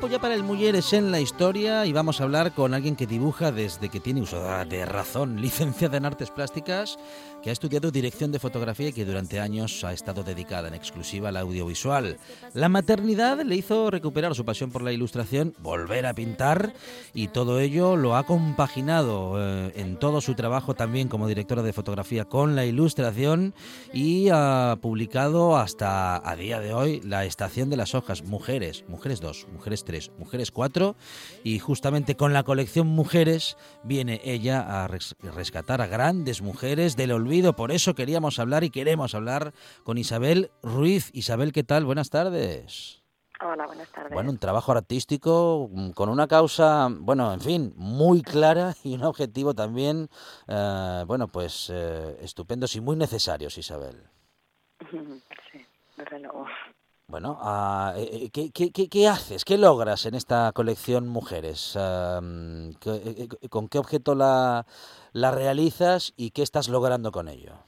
Tiempo ya para el Mujeres en la historia y vamos a hablar con alguien que dibuja desde que tiene uso de razón, licenciada en artes plásticas, que ha estudiado dirección de fotografía y que durante años ha estado dedicada en exclusiva al audiovisual. La maternidad le hizo recuperar su pasión por la ilustración, volver a pintar y todo ello lo ha compaginado eh, en todo su trabajo también como directora de fotografía con la ilustración y ha publicado hasta a día de hoy La Estación de las Hojas, Mujeres, Mujeres 2, Mujeres 3, Mujeres 4 y justamente con la colección Mujeres viene ella a rescatar a grandes mujeres del olvido. Por eso queríamos hablar y queremos hablar con Isabel Ruiz. Isabel, ¿qué tal? Buenas tardes. Hola, buenas tardes. Bueno, un trabajo artístico mm, con una causa, bueno, en fin, muy clara y un objetivo también, eh, bueno, pues eh, estupendos y muy necesarios, Isabel. Sí, desde luego. Bueno, eh, eh, ¿qué, haces? ¿Qué logras en esta colección Mujeres? Eh, ¿Con qué objeto la, la realizas y qué estás logrando con ello?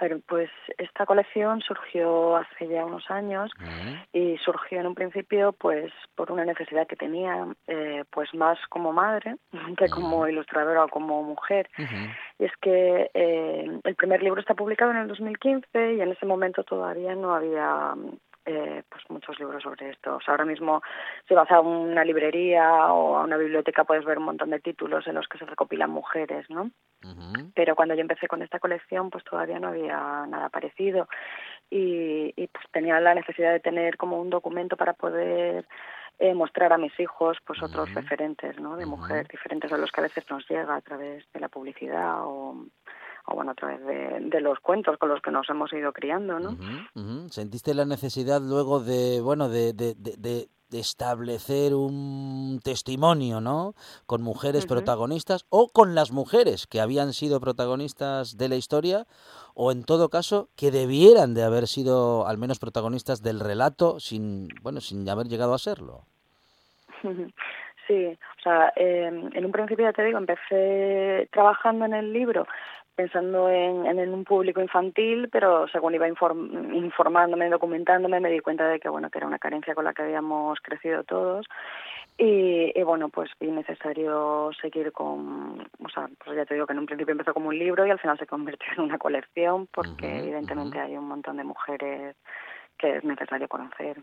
A ver, pues esta colección surgió hace ya unos años y surgió en un principio pues por una necesidad que tenía eh, pues más como madre que como ilustradora o como mujer. Y es que eh, el primer libro está publicado en el 2015 y en ese momento todavía no había eh, pues muchos libros sobre esto. O sea, ahora mismo si vas a una librería o a una biblioteca puedes ver un montón de títulos en los que se recopilan mujeres, ¿no? Pero cuando yo empecé con esta colección, pues todavía no había nada parecido y, pues tenía la necesidad de tener como un documento para poder eh, mostrar a mis hijos pues otros referentes, ¿no? De mujer diferentes a los que a veces nos llega a través de la publicidad o o bueno, a través de, los cuentos con los que nos hemos ido criando, ¿no? ¿Sentiste la necesidad luego de, bueno, de, de, de, establecer un testimonio, ¿no? Con mujeres protagonistas o con las mujeres que habían sido protagonistas de la historia o en todo caso que debieran de haber sido al menos protagonistas del relato sin, bueno, sin haber llegado a serlo. Sí, o sea, em, en un principio ya te digo, empecé trabajando en el libro pensando en, en, un público infantil, pero según iba informándome, documentándome, me di cuenta de que bueno que era una carencia con la que habíamos crecido todos. Y, bueno pues vi necesario seguir con, o sea, pues ya te digo que en un principio empezó como un libro y al final se convirtió en una colección porque evidentemente hay un montón de mujeres que es necesario conocer.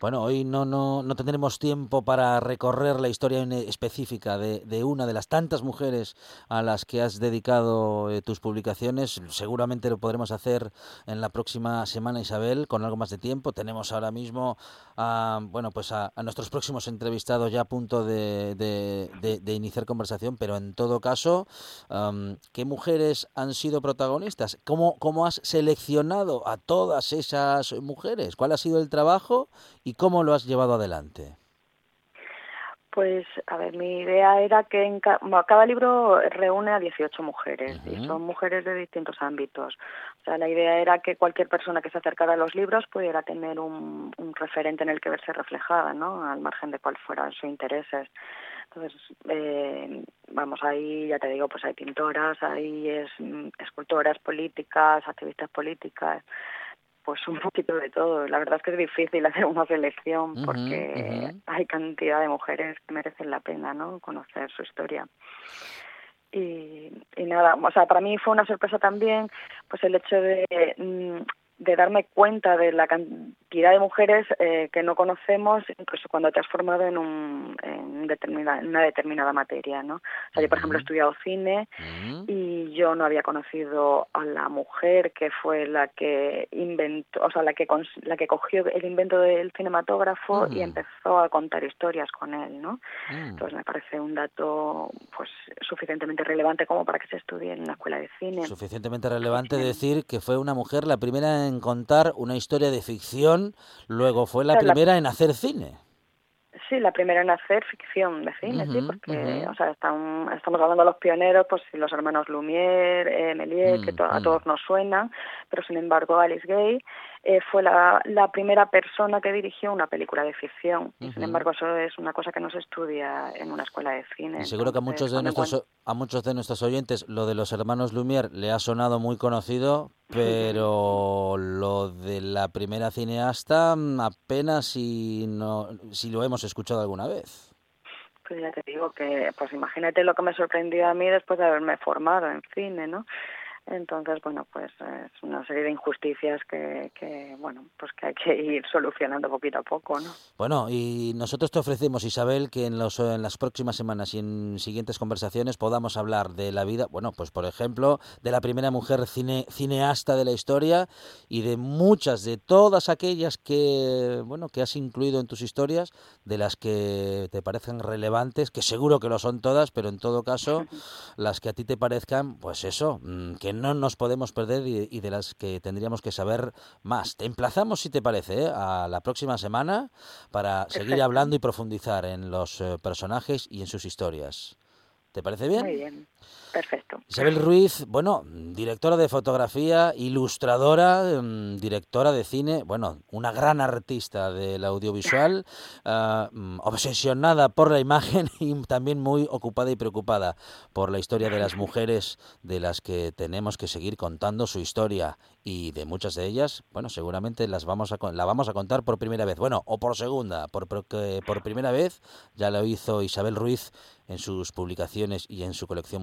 Bueno, hoy no, no, no tendremos tiempo para recorrer la historia específica de, de, una de las tantas mujeres a las que has dedicado eh, tus publicaciones. Seguramente lo podremos hacer en la próxima semana, Isabel, con algo más de tiempo. Tenemos ahora mismo a, bueno, pues a, nuestros próximos entrevistados ya a punto de, de, iniciar conversación, pero en todo caso, ¿qué mujeres han sido protagonistas? ¿Cómo, ¿Cómo has seleccionado a todas esas. ¿Cuál ha sido el trabajo y cómo lo has llevado adelante? Pues, a ver, mi idea era que en cada libro reúne a 18 mujeres y son mujeres de distintos ámbitos. O sea, la idea era que cualquier persona que se acercara a los libros pudiera tener un, referente en el que verse reflejada, ¿no? Al margen de cuáles fueran sus intereses. Entonces, eh, vamos, ahí ya te digo, pues hay pintoras, hay es, mm, escultoras políticas, activistas políticas, pues un poquito de todo. La verdad es que es difícil hacer una selección porque hay cantidad de mujeres que merecen la pena, ¿no? Conocer su historia. Y, y nada, o sea, para mí fue una sorpresa también, pues el hecho de, mm, de darme cuenta de la cantidad de mujeres eh, que no conocemos incluso cuando te has formado en, un, en, determinada, en una determinada materia, ¿no? O sea, yo, por ejemplo, he estudiado cine y yo no había conocido a la mujer que fue la que inventó, o sea, la que, la que cogió el invento del cinematógrafo y empezó a contar historias con él, ¿no? Entonces me parece un dato pues suficientemente relevante como para que se estudie en la escuela de cine. Suficientemente relevante decir que fue una mujer la primera en contar una historia de ficción, luego fue la primera en hacer cine. Sí, la primera en hacer ficción de cine, sí, porque, o sea, estamos hablando de los pioneros, pues los hermanos Lumière, eh, Méliès, que a todos nos suenan, pero sin embargo Alice Gay eh, fue la, la, primera persona que dirigió una película de ficción. y Sin embargo, eso es una cosa que no se estudia en una escuela de cine. seguro que a muchos, de nuestros, a muchos de nuestros oyentes lo de los hermanos Lumière le ha sonado muy conocido, pero lo de la primera cineasta mm, apenas si, no, si lo hemos escuchado alguna vez. Pues ya te digo que, pues imagínate lo que me sorprendió a mí después de haberme formado en cine, ¿no? Entonces, bueno, pues es una serie de injusticias que, que, bueno, pues que hay que ir solucionando poquito a poco, ¿no? Bueno, y nosotros te ofrecemos, Isabel, que en, los, en las próximas semanas y en siguientes conversaciones podamos hablar de la vida, bueno, pues por ejemplo, de la primera mujer cine, cineasta de la historia y de muchas, de todas aquellas que, bueno, que has incluido en tus historias, de las que te parecen relevantes, que seguro que lo son todas, pero en todo caso, las que a ti te parezcan, pues eso, mm, que no nos podemos perder y, de las que tendríamos que saber más. Te emplazamos, si te parece, ¿eh? a la próxima semana para seguir hablando y profundizar en los eh, personajes y en sus historias. ¿Te parece bien? Muy bien. Perfecto. Isabel Ruiz, bueno, directora de fotografía, ilustradora, em, directora de cine, bueno, una gran artista del audiovisual, ah, mm, obsesionada por la imagen y también muy ocupada y preocupada por la historia de las mujeres de las que tenemos que seguir contando su historia y de muchas de ellas, bueno, seguramente las vamos a la vamos a contar por primera vez, bueno, o por segunda, por, por primera vez ya lo hizo Isabel Ruiz en sus publicaciones y en su colección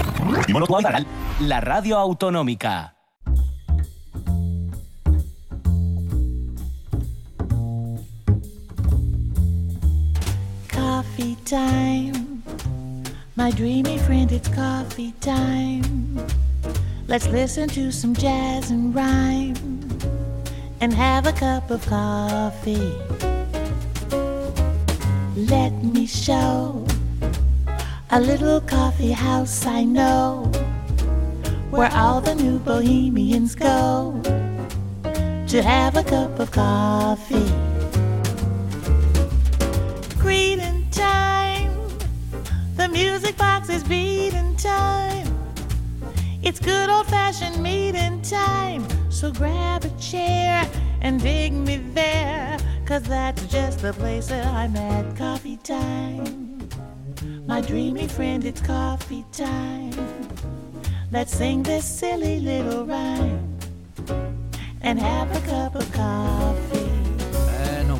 La radio autonómica. Coffee time. My dreamy friend, it's coffee time. Let's listen to some jazz and rhyme and have a cup of coffee. Let me show a little coffee house I know where all the new bohemians go to have a cup of coffee. Greeting time, the music box is beating time. It's good old fashioned meeting time. So grab a chair and dig me there. Cause that's just the place that I'm at. Coffee time. My dreamy friend, it's coffee time. Let's sing this silly little rhyme and have a cup of coffee.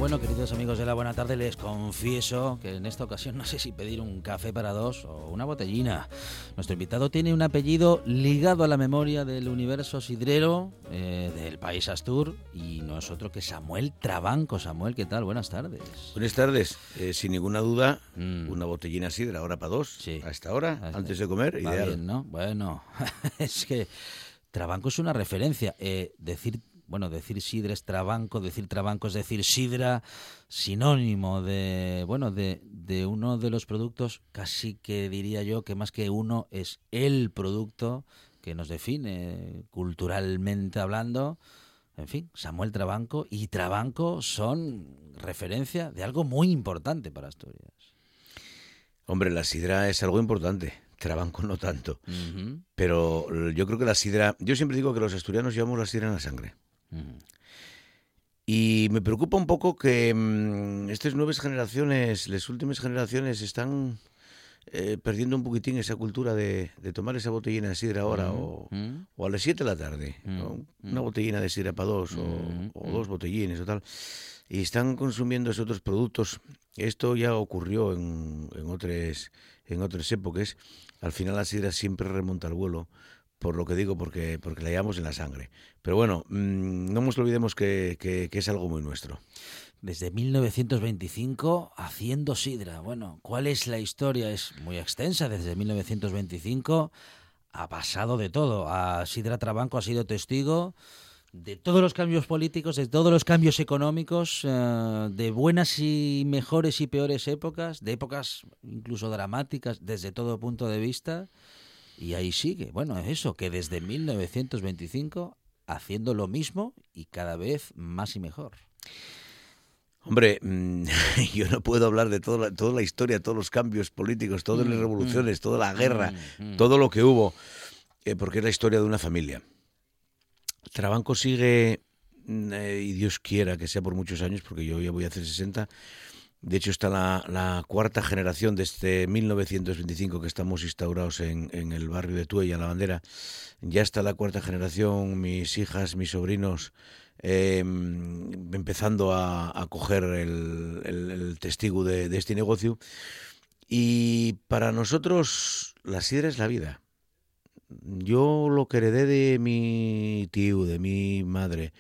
Bueno, queridos amigos de la buena tarde, les confieso que en esta ocasión no sé si pedir un café para dos o una botellina. Nuestro invitado tiene un apellido ligado a la memoria del universo sidrero eh, del país Astur y no es otro que Samuel Trabanco. Samuel, ¿qué tal? Buenas tardes. Buenas tardes. Eh, sin ninguna duda, mm. una botellina sidra ahora para dos, sí. a esta hora, antes de comer, ideal. Bien, ¿no? Bueno, es que Trabanco es una referencia. Eh, decir bueno, decir sidra es trabanco, decir trabanco es decir sidra, sinónimo de, bueno, de, de uno de los productos, casi que diría yo que más que uno es el producto que nos define culturalmente hablando. En fin, Samuel Trabanco y Trabanco son referencia de algo muy importante para Asturias. Hombre, la sidra es algo importante. Trabanco no tanto. Pero yo creo que la sidra. Yo siempre digo que los asturianos llevamos la sidra en la sangre. Y me preocupa un poco que mm, estas nuevas generaciones, las últimas generaciones, están eh, perdiendo un poquitín esa cultura de, tomar esa botellina de sidra ahora o, a las 7 de la tarde. Una botellina de sidra para dos o, dos botellines o tal. Y están consumiendo esos otros productos. Esto ya ocurrió en, en, otras, en otras épocas. Al final la sidra siempre remonta al vuelo por lo que digo, porque, porque la llevamos en la sangre. Pero bueno, mm, no nos olvidemos que, que, es algo muy nuestro. desde 1925 haciendo sidra. Bueno, ¿cuál es la historia? Es muy extensa. Desde 1925 ha pasado de todo. A Sidra Trabanco ha sido testigo de todos los cambios políticos, de todos los cambios económicos, eh, de buenas y mejores y peores épocas, de épocas incluso dramáticas desde todo punto de vista. Y ahí sigue. Bueno, eso, que desde 1925 haciendo lo mismo y cada vez más y mejor. Hombre, mm, yo no puedo hablar de toda la, toda la historia, todos los cambios políticos, todas las Mm, revoluciones, toda la guerra, mm, mm. todo lo que hubo, eh, porque es la historia de una familia. Trabanco sigue, mm, eh, y Dios quiera que sea por muchos años, porque yo ya voy a hacer 60. De hecho, está la, cuarta generación desde 1925 que estamos instaurados en, en el barrio de Tuella, La Bandera. Ya está la cuarta generación, mis hijas, mis sobrinos, eh, empezando a, coger el testigo de, de este negocio. Y para nosotros la sidra es la vida. Yo lo que heredé de mi tío, de mi madre,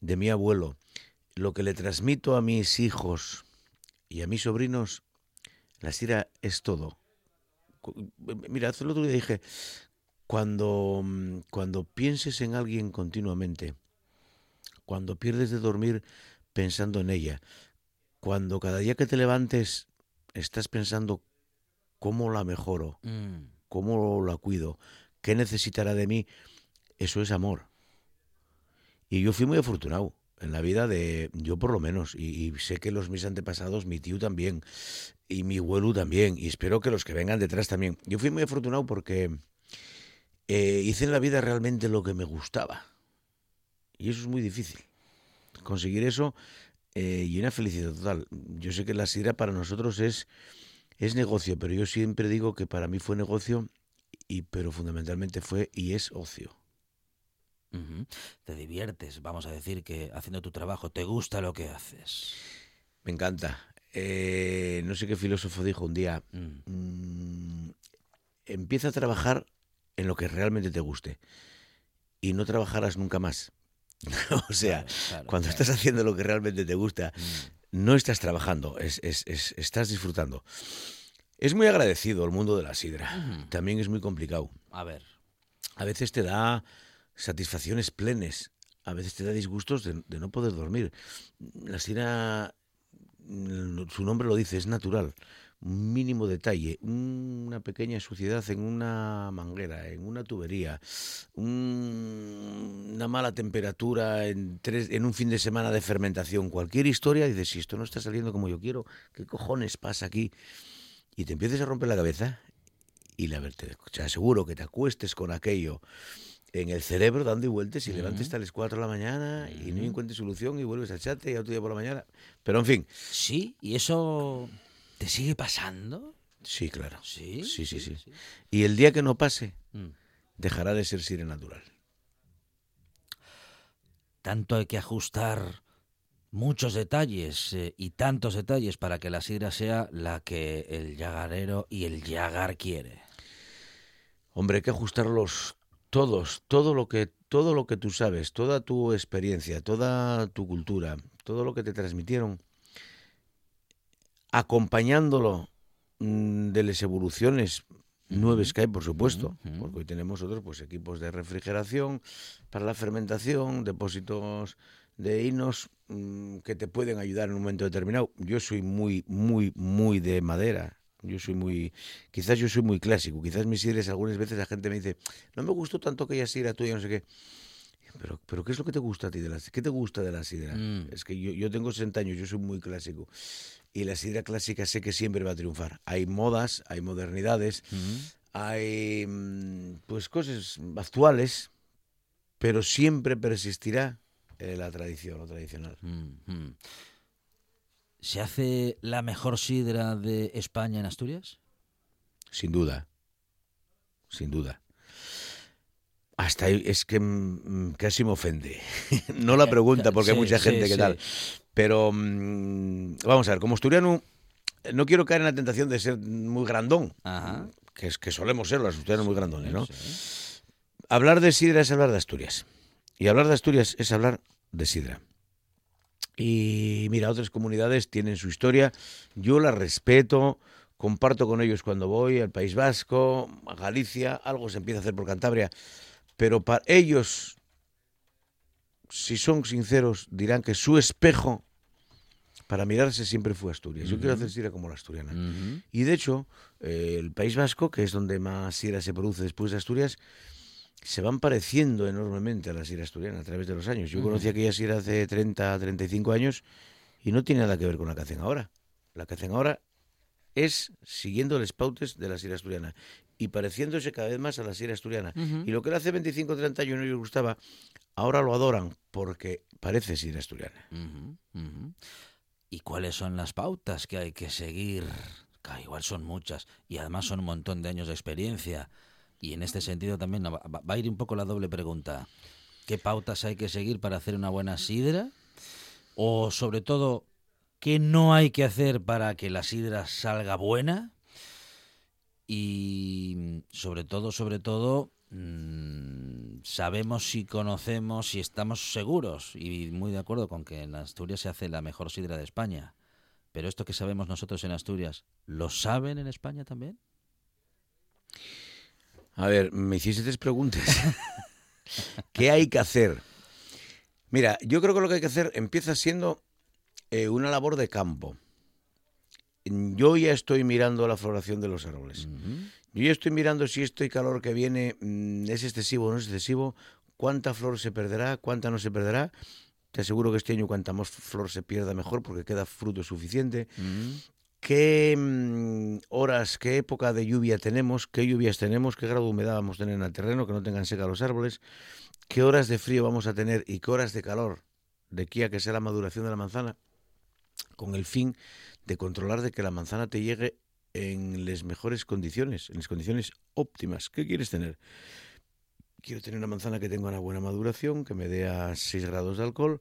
de mi abuelo, lo que le transmito a mis hijos y a mis sobrinos, la sidra es todo. Mira, hace el otro día dije, cuando, mm, cuando pienses en alguien continuamente, cuando pierdes de dormir pensando en ella, cuando cada día que te levantes estás pensando cómo la mejoro, Mm. cómo la cuido, qué necesitará de mí, eso es amor. Y yo fui muy afortunado en la vida de, yo por lo menos, y, sé que los mis antepasados, mi tío también, y mi abuelo también, y espero que los que vengan detrás también. Yo fui muy afortunado porque eh, hice en la vida realmente lo que me gustaba. Y eso es muy difícil. Conseguir eso eh, y una felicidad total. Yo sé que la sidra para nosotros es, es negocio, pero yo siempre digo que para mí fue negocio, y, pero fundamentalmente fue y es ocio. Te diviertes, vamos a decir que haciendo tu trabajo, te gusta lo que haces. Me encanta. Eh, no sé qué filósofo dijo un día, Mm. mm, empieza a trabajar en lo que realmente te guste y no trabajarás nunca más. o sea, Claro, claro, cuando claro. estás haciendo lo que realmente te gusta, Mm. no estás trabajando, es, es- es- estás disfrutando. Es muy agradecido el mundo de la sidra. También es muy complicado. A ver. A veces te da satisfacciones plenas, a veces te da disgustos de, no poder dormir. La sidra, mm, su nombre lo dice, es natural. Un mínimo detalle, una pequeña suciedad en una manguera, en una tubería, un- una mala temperatura en, tres, en un fin de semana de fermentación, cualquier historia, dices, si esto no está saliendo como yo quiero, ¿qué cojones pasa aquí? Y te empiezas a romper la cabeza y la verdad, te aseguro que te acuestes con aquello en el cerebro dando y vueltas y levantes hasta las 4 de la mañana y no encuentres solución y vuelves al chat y otro día por la mañana. Pero en fin, Sí, ¿y eso te sigue pasando? sí, claro. Sí, Sí, sí, sí, sí. Y el día que no pase, Mm. dejará de ser sire natural. Tanto hay que ajustar muchos detalles eh, y tantos detalles para que la sidra sea la que el llagarero y el llagar quiere. Hombre, hay que ajustarlos todos, todo lo que todo lo que tú sabes, toda tu experiencia, toda tu cultura, todo lo que te transmitieron, acompañándolo mm, de las evoluciones nuevas que hay, por supuesto, porque hoy tenemos otros pues equipos de refrigeración para la fermentación, depósitos de hinos mm, que te pueden ayudar en un momento determinado. Yo soy muy, muy, muy de madera. Yo soy muy, quizás yo soy muy clásico. Quizás mis sidres algunas veces la gente me dice, no me gustó tanto aquella sidra tuya, no sé qué. Pero, pero ¿qué es lo que te gusta a ti de la ¿Qué te gusta de la sidra? Mm. Es que yo, yo tengo 60 años, yo soy muy clásico. Y la sidra clásica sé que siempre va a triunfar. Hay modas, hay modernidades, hay mm, pues cosas actuales, pero siempre persistirá la tradición, lo tradicional. Mm, mm. ¿Se hace la mejor sidra de España en Asturias? Sin duda. Sin duda. Hasta ahí es que mm, casi me ofende. no la pregunta porque hay mucha sí, gente que sí. tal. Pero mm, vamos a ver, como asturiano, no quiero caer en la tentación de ser muy grandón. Ajá. Que es que solemos ser los asturianos muy grandones, ¿no? Hablar de sidra es hablar de Asturias. Y hablar de Asturias es hablar de sidra. Y mira, otras comunidades tienen su historia, yo la respeto, comparto con ellos cuando voy al País Vasco, a Galicia, algo se empieza a hacer por Cantabria, pero para ellos, si son sinceros, dirán que su espejo para mirarse siempre fue Asturias. Yo quiero hacer sidra como la asturiana. Y de hecho, eh, el País Vasco, que es donde más sidra se produce después de Asturias, se van pareciendo enormemente a la sidra asturiana a través de los años. Yo conocí aquella sidra hace 30, 35 años y no tiene nada que ver con la que hacen ahora. La que hacen ahora es siguiendo los pautes de la sidra asturiana y pareciéndose cada vez más a la sidra asturiana. Y lo que era hace 25 30 años no les gustaba, ahora lo adoran porque parece sidra asturiana. ¿Y cuáles son las pautas que hay que seguir? Que igual son muchas y además son un montón de años de experiencia. Y en este sentido también va, a ir un poco la doble pregunta. ¿Qué pautas hay que seguir para hacer una buena sidra? O sobre todo, ¿qué no hay que hacer para que la sidra salga buena? Y sobre todo, sobre todo, mm, sabemos si conocemos, si estamos seguros, y muy de acuerdo con que en Asturias se hace la mejor sidra de España. Pero esto que sabemos nosotros en Asturias, ¿lo saben en España también? A ver, me hiciste tres preguntas. ¿Qué hay que hacer? Mira, yo creo que lo que hay que hacer empieza siendo eh, una labor de campo. Yo ya estoy mirando la floración de los árboles. Yo ya estoy mirando si este calor que viene mm, es excesivo o no es excesivo, cuánta flor se perderá, cuánta no se perderá. Te aseguro que este año cuanta más flor se pierda mejor porque queda fruto suficiente. ¿Qué mm, horas, qué época de lluvia tenemos? ¿Qué lluvias tenemos? ¿Qué grado de humedad vamos a tener en el terreno? Que no tengan seca los árboles. ¿Qué horas de frío vamos a tener y qué horas de calor de aquí a que sea la maduración de la manzana? Con el fin de controlar de que la manzana te llegue en las mejores condiciones, en las condiciones óptimas. ¿Qué quieres tener? Quiero tener una manzana que tenga una buena maduración, que me dé a 6 grados de alcohol.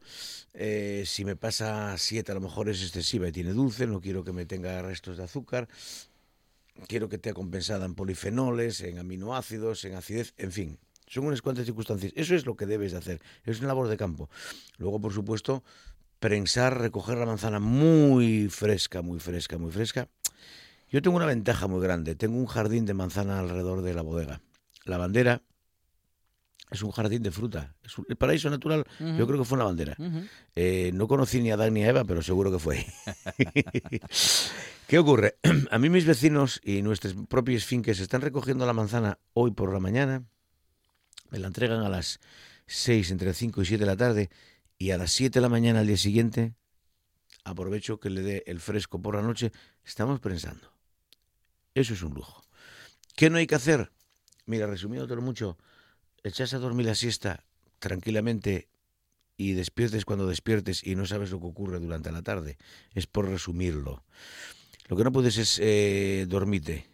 Eh, si me pasa a 7 a lo mejor es excesiva y tiene dulce, no quiero que me tenga restos de azúcar. Quiero que esté compensada en polifenoles, en aminoácidos, en acidez, en fin. Son unas cuantas circunstancias. Eso es lo que debes de hacer. Es una labor de campo. Luego, por supuesto, prensar, recoger la manzana muy fresca, muy fresca, muy fresca. Yo tengo una ventaja muy grande. Tengo un jardín de manzana alrededor de la bodega. La bandera es un jardín de fruta. Es un- el paraíso natural, yo creo que fue en la bandera. Eh, no conocí ni a Adán ni a Eva, pero seguro que fue. ¿Qué ocurre? A mí mis vecinos y nuestros propios finques están recogiendo la manzana hoy por la mañana. Me la entregan a las 6, entre 5 y 7 de la tarde. Y a las 7 de la mañana al día siguiente, aprovecho que le dé el fresco por la noche. Estamos prensando. Eso es un lujo. ¿Qué no hay que hacer? Mira, resumiéndolo mucho, echarse a dormir la siesta tranquilamente y despiertes cuando despiertes y no sabes lo que ocurre durante la tarde. Es por resumirlo. Lo que no puedes es eh, dormirte,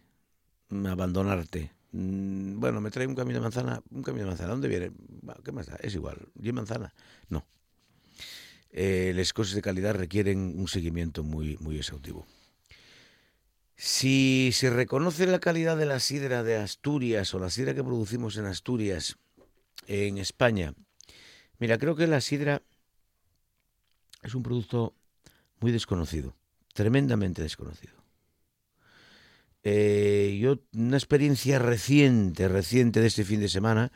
mm, abandonarte. Mm, Bueno, me trae un camino de manzana. ¿Un camino de manzana? ¿Dónde viene? ¿Qué más da? Es igual. ¿Y manzana? No. Eh, las cosas de calidad requieren un seguimiento muy, muy exhaustivo. Si se reconoce la calidad de la sidra de Asturias o la sidra que producimos en Asturias, en España, mira, creo que la sidra es un producto muy desconocido, tremendamente desconocido. Eh, yo, una experiencia reciente, reciente de este fin de semana,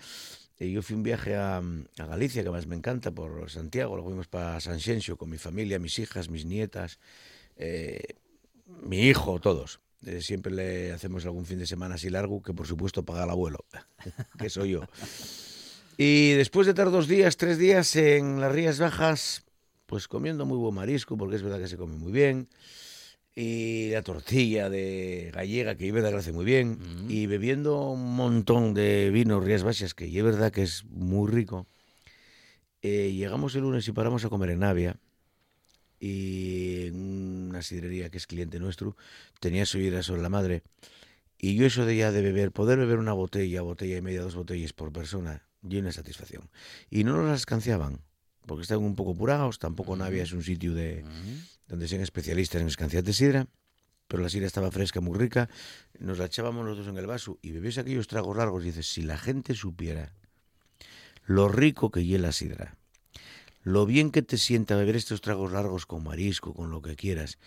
eh, yo fui un viaje a, Galicia, que más me encanta, por Santiago, luego fuimos para San Xenxo con mi familia, mis hijas, mis nietas, eh, mi hijo, todos. Siempre le hacemos algún fin de semana así largo, que por supuesto paga el abuelo, que soy yo. Y después de estar dos días, tres días en las Rías Bajas, pues comiendo muy buen marisco, porque es verdad que se come muy bien, y la tortilla de gallega, que es verdad que hace muy bien, y bebiendo un montón de vino Rías Baixas, que es verdad que es muy rico. Eh, llegamos el lunes y paramos a comer en Navia, y en una sidrería que es cliente nuestro, tenía su idea sobre la madre. Y yo eso de ya de beber, poder beber una botella, botella y media, dos botellas por persona, y una satisfacción. Y no nos las escanciaban, porque estaban un poco apurados, tampoco Navia es un sitio de donde sean especialistas en escanciar de sidra, pero la sidra estaba fresca, muy rica, nos la echábamos nosotros en el vaso y bebés aquellos tragos largos y dices, si la gente supiera lo rico que hiela la sidra, lo bien que te sienta beber estos tragos largos con marisco, con lo que quieras,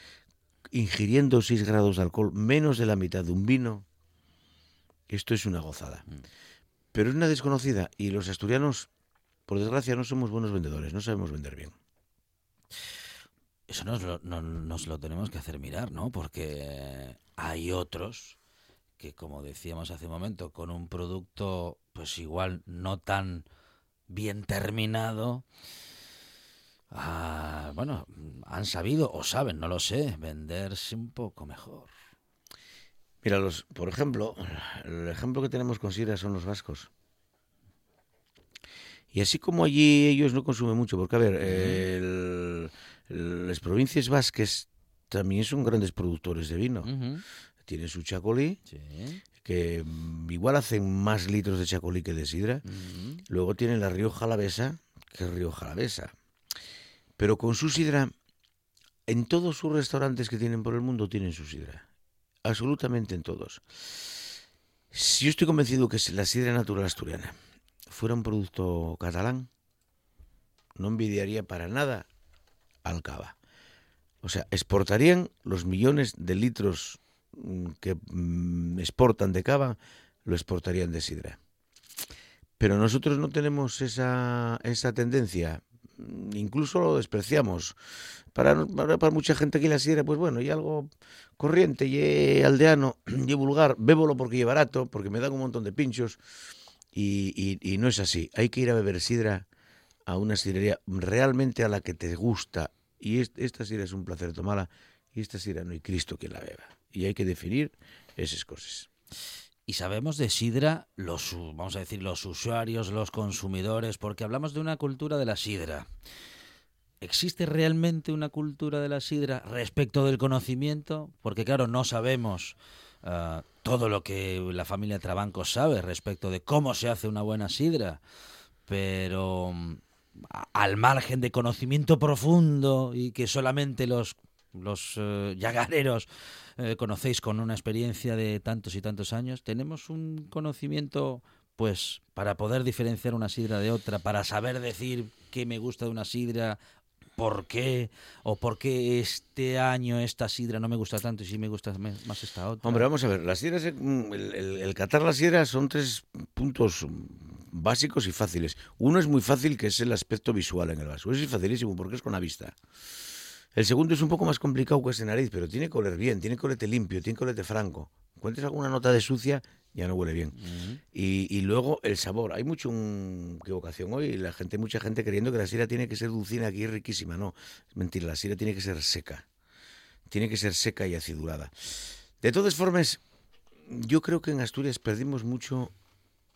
ingiriendo 6 grados de alcohol, menos de la mitad de un vino, esto es una gozada. Mm. Pero es una desconocida y los asturianos, por desgracia, no somos buenos vendedores, no sabemos vender bien. Eso nos lo, no- nos lo tenemos que hacer mirar, ¿no? Porque hay otros que, como decíamos hace un momento, con un producto, pues igual no tan bien terminado, ah, bueno, han sabido o saben, no lo sé, venderse un poco mejor. Mira, los, por ejemplo, el ejemplo que tenemos con sidra son los vascos. Y así como allí ellos no consumen mucho, porque a ver, el- el- las provincias vasques también son grandes productores de vino. Tienen su chacolí, Sí. que igual hacen más litros de chacolí que de sidra. Luego tienen la Rioja Alavesa, que es Rioja Alavesa. Pero con su sidra, en todos sus restaurantes que tienen por el mundo tienen su sidra. Absolutamente en todos. Si yo estoy convencido que la sidra natural asturiana fuera un producto catalán, no envidiaría para nada al cava. O sea, exportarían los millones de litros mm, que mm, exportan de cava, lo exportarían de sidra. Pero nosotros no tenemos esa, esa tendencia. Mm, Incluso lo despreciamos. Para, para, para mucha gente que la sidra, pues bueno, y algo corriente, y aldeano, y vulgar. Bébolo porque es barato, porque me dan un montón de pinchos. Y, y- no es así. Hay que ir a beber sidra a una sidrería realmente a la que te gusta. Y es- esta sidra es un placer tomarla. Y esta sidra no hay Cristo quien la beba. Y hay que definir esas cosas. Y sabemos de sidra los, vamos a decir, los usuarios, los consumidores, porque hablamos de una cultura de la sidra. ¿Existe realmente una cultura de la sidra respecto del conocimiento? Porque claro, no sabemos ah, todo lo que la familia Trabanco sabe respecto de cómo se hace una buena sidra, pero mm, al margen de conocimiento profundo y que solamente los los yagareros eh, conocéis con una experiencia de tantos y tantos años, tenemos un conocimiento, pues, para poder diferenciar una sidra de otra, para saber decir qué me gusta de una sidra, por qué, o por qué este año esta sidra no me gusta tanto y sí me gusta más esta otra. Hombre, vamos a ver, las sidras, eh, mm, el, el- catar las sidras son tres puntos básicos y fáciles. Uno es muy fácil, que es el aspecto visual en el vaso. Es facilísimo porque es con la vista. El segundo es un poco más complicado que ese nariz, pero tiene que oler bien, tiene que olerte limpio, tiene que olerte franco. Encuentres alguna nota de sucia, ya no huele bien. y, y luego el sabor. Hay mucha equivocación hoy. La gente, mucha gente creyendo que la sidra tiene que ser dulcina aquí es riquísima. No, es mentira. La sidra tiene que ser seca. Tiene que ser seca y acidulada. De todas formas, yo creo que en Asturias perdimos mucho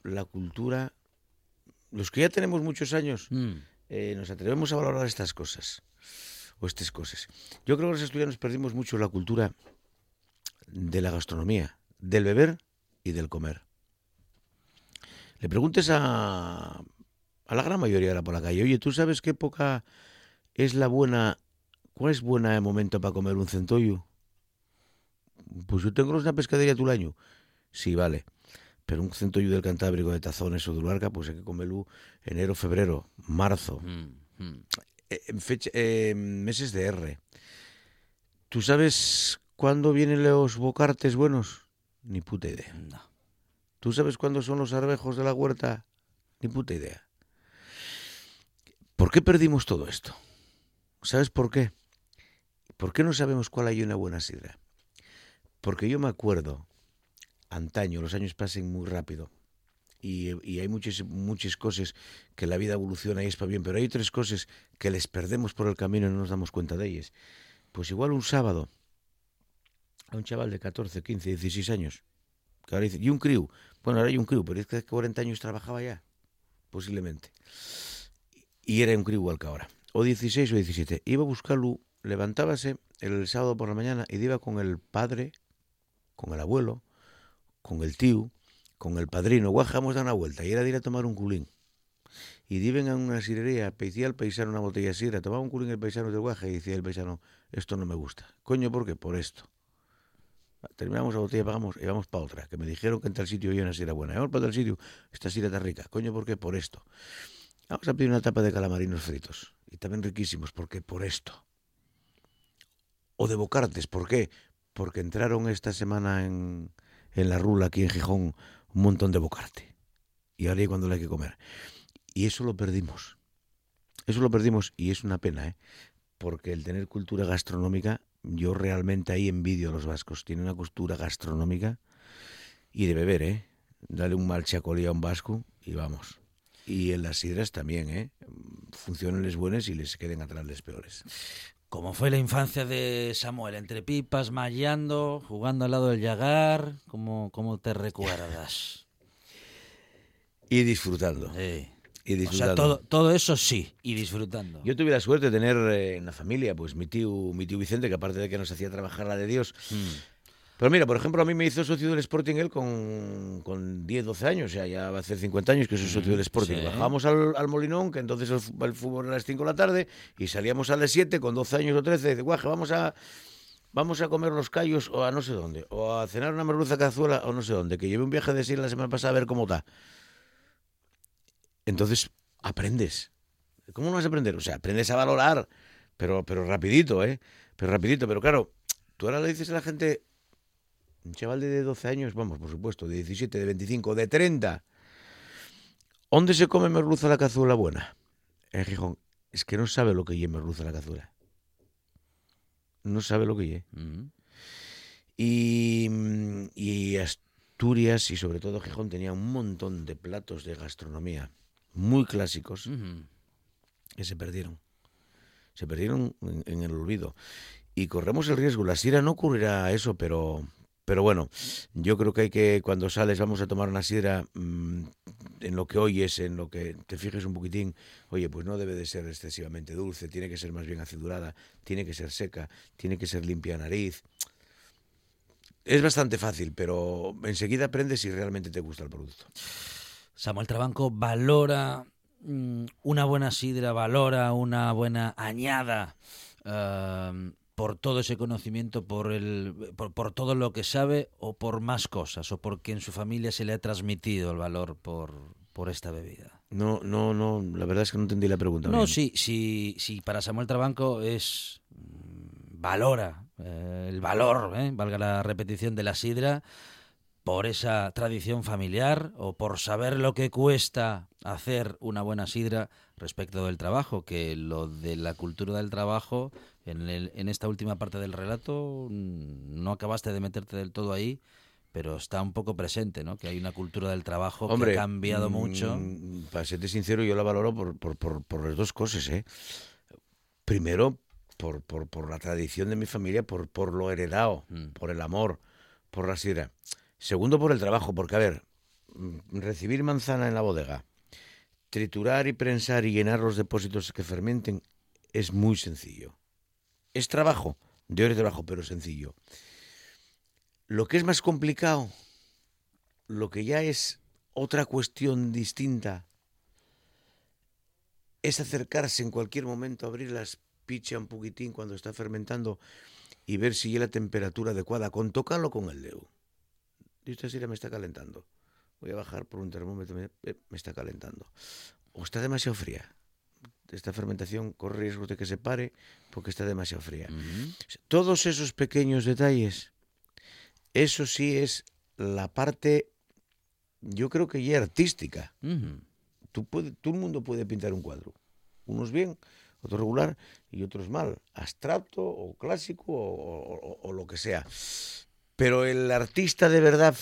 la cultura. Los que ya tenemos muchos años, Mm, eh, nos atrevemos a valorar estas cosas o estas cosas. Yo creo que los asturianos perdimos mucho la cultura de la gastronomía, del beber y del comer. Le preguntes a, a la gran mayoría de la por la calle, oye, ¿tú sabes qué época es la buena, cuál es buena momento para comer un centollo? Pues yo tengo una pescadería todo el año. Sí, vale. Pero un centollo del Cantábrico de Tazones o de Luarca, pues hay que comerlo enero, febrero, marzo, mm, mm. Eh, fecha, eh, meses de R. ¿Tú sabes cuándo vienen los bocartes buenos? Ni puta idea. No. ¿Tú sabes cuándo son los arvejos de la huerta? Ni puta idea. ¿Por qué perdimos todo esto? ¿Sabes por qué? ¿Por qué no sabemos cuál hay una buena sidra? Porque yo me acuerdo, antaño, los años pasan muy rápido, y, hay muchas, muchas cosas que la vida evoluciona y es para bien, pero hay tres cosas que les perdemos por el camino y no nos damos cuenta de ellas. Pues igual un sábado, a un chaval de 14, 15, 16 años, que ahora dice, y un crío, bueno, ahora hay un crío, pero es que hace 40 años trabajaba ya, posiblemente. Y era un crío igual que ahora, o 16 o 17. Iba a buscarlo, levantábase el sábado por la mañana y iba con el padre, con el abuelo, con el tío, con el padrino, guajamos dar una vuelta, y era de ir a tomar un culín. Y iban a una sirería, pedía al paisano una botella de sidra, tomaba un culín el paisano del guaja y decía el paisano, esto no me gusta. Coño, ¿por qué? Por esto. Terminamos la botella, pagamos y vamos para otra. Que me dijeron que en tal sitio había una sidra buena. Vamos para tal sitio, esta sidra está rica. Coño, ¿por qué? Por esto. Vamos a pedir una tapa de calamarinos fritos. Y también riquísimos, porque por esto. O de bocartes, ¿por qué? Porque entraron esta semana en, en la rula aquí en Gijón un montón de bocarte. Y ahora es cuando le hay que comer. Y eso lo perdimos. Eso lo perdimos y es una pena, ¿eh? Porque el tener cultura gastronómica, yo realmente ahí envidio a los vascos. Tienen una cultura gastronómica y de beber, ¿eh? Dale un mal chacolí a un vasco y vamos. Y en las sidras también, ¿eh? Funcionan les buenas y les queden atrás les peores. ¿Cómo fue la infancia de Samuel? Entre pipas, mallando, jugando al lado del Yagar. ¿Cómo, cómo te recuerdas? Y disfrutando. Sí. Y O disfrutando. sea, todo, todo eso sí, y disfrutando. Yo tuve la suerte de tener eh, en la familia, pues mi tío, mi tío Vicente, que aparte de que nos hacía trabajar la de Dios. Mm. Pero mira, por ejemplo, a mí me hizo socio del Sporting él con, con 10, 12 años, o sea, ya va a hacer 50 años que soy socio del Sporting. sí. Bajábamos al, al Molinón, que entonces el, el fútbol era a las 5 de la tarde, y salíamos a las 7 con 12 años o 13, de guaje, vamos a, vamos a comer los callos o a no sé dónde, o a cenar una merluza cazuela o no sé dónde, que llevé un viaje de Sir la semana pasada a ver cómo está. Entonces, aprendes. ¿Cómo no vas a aprender? O sea, aprendes a valorar, pero, pero rapidito, ¿eh? Pero rapidito, pero claro, tú ahora le dices a la gente, un chaval de 12 años, vamos, por supuesto, de 17, de 25, de 30, ¿dónde se come merluza la cazuela buena? En Gijón. Es que no sabe lo que lleva merluza la cazuela. No sabe lo que lleva. Mm. Y, y Asturias y sobre todo Gijón tenía un montón de platos de gastronomía muy clásicos que se perdieron. Se perdieron en, en el olvido. Y corremos el riesgo. La sidra no ocurrirá eso, pero, pero bueno, yo creo que hay que, cuando sales, vamos a tomar una sidra, mm, en lo que oyes, en lo que te fijes un poquitín, oye, pues no debe de ser excesivamente dulce, tiene que ser más bien acidulada, tiene que ser seca, tiene que ser limpia nariz. Es bastante fácil, pero enseguida aprendes si realmente te gusta el producto. Samuel Trabanco valora mm, una buena sidra, valora una buena añada eh, por todo ese conocimiento, por, el, por, por todo lo que sabe o por más cosas, o porque en su familia se le ha transmitido el valor por, por esta bebida. No, no, no, la verdad es que no entendí la pregunta. No, bien. sí, sí, sí, para Samuel Trabanco es mm, valora eh, el valor, eh, valga la repetición de la sidra, por esa tradición familiar o por saber lo que cuesta hacer una buena sidra respecto del trabajo, que lo de la cultura del trabajo en, el- en esta última parte del relato mm, no acabaste de meterte del todo ahí, pero está un poco presente, ¿no? Que hay una cultura del trabajo que ha cambiado mm, mucho. Para serte sincero, yo la valoro por, por, por, por las dos cosas, ¿eh? Primero, por, por, por la tradición de mi familia, por, por lo heredado, Mm. por el amor, por la sidra. Segundo, por el trabajo, porque, a ver, mm, recibir manzana en la bodega, triturar y prensar y llenar los depósitos que fermenten es muy sencillo. Es trabajo, de horas de trabajo, pero sencillo. Lo que es más complicado, lo que ya es otra cuestión distinta, es acercarse en cualquier momento, abrir las picha un poquitín cuando está fermentando y ver si hay la temperatura adecuada, con tocarlo con el dedo. Y esta sidra me está calentando. Voy a bajar por un termómetro, me, eh, me está calentando. O está demasiado fría. Esta fermentación corre riesgo de que se pare porque está demasiado fría. Todos esos pequeños detalles, eso sí es la parte, yo creo que ya artística. Tú puede, todo el mundo puede pintar un cuadro. Unos bien, otros regular y otros mal. Abstracto o clásico o, o- o lo que sea. Pero el artista de verdad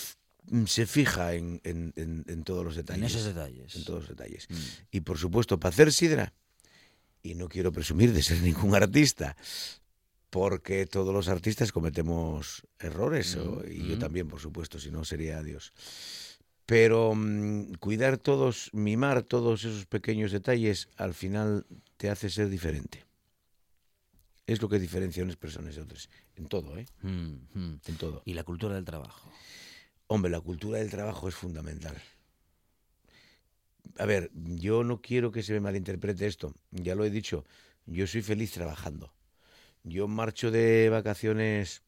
mm, se fija en, en- en- en todos los En detalles. esos detalles. En todos los detalles. Mm. Y por supuesto, para hacer sidra, y no quiero presumir de ser ningún artista, porque todos los artistas cometemos errores, o- y yo mm. también, por supuesto, si no sería Dios. Pero mm, cuidar todos, mimar todos esos pequeños detalles, al final te hace ser diferente. Es lo que diferencia a unas personas de otras. En todo, ¿eh? Mm, mm. En todo. Y la cultura del trabajo. Hombre, la cultura del trabajo es fundamental. A ver, yo no quiero que se me malinterprete esto. Ya lo he dicho, yo soy feliz trabajando. Yo marcho de vacaciones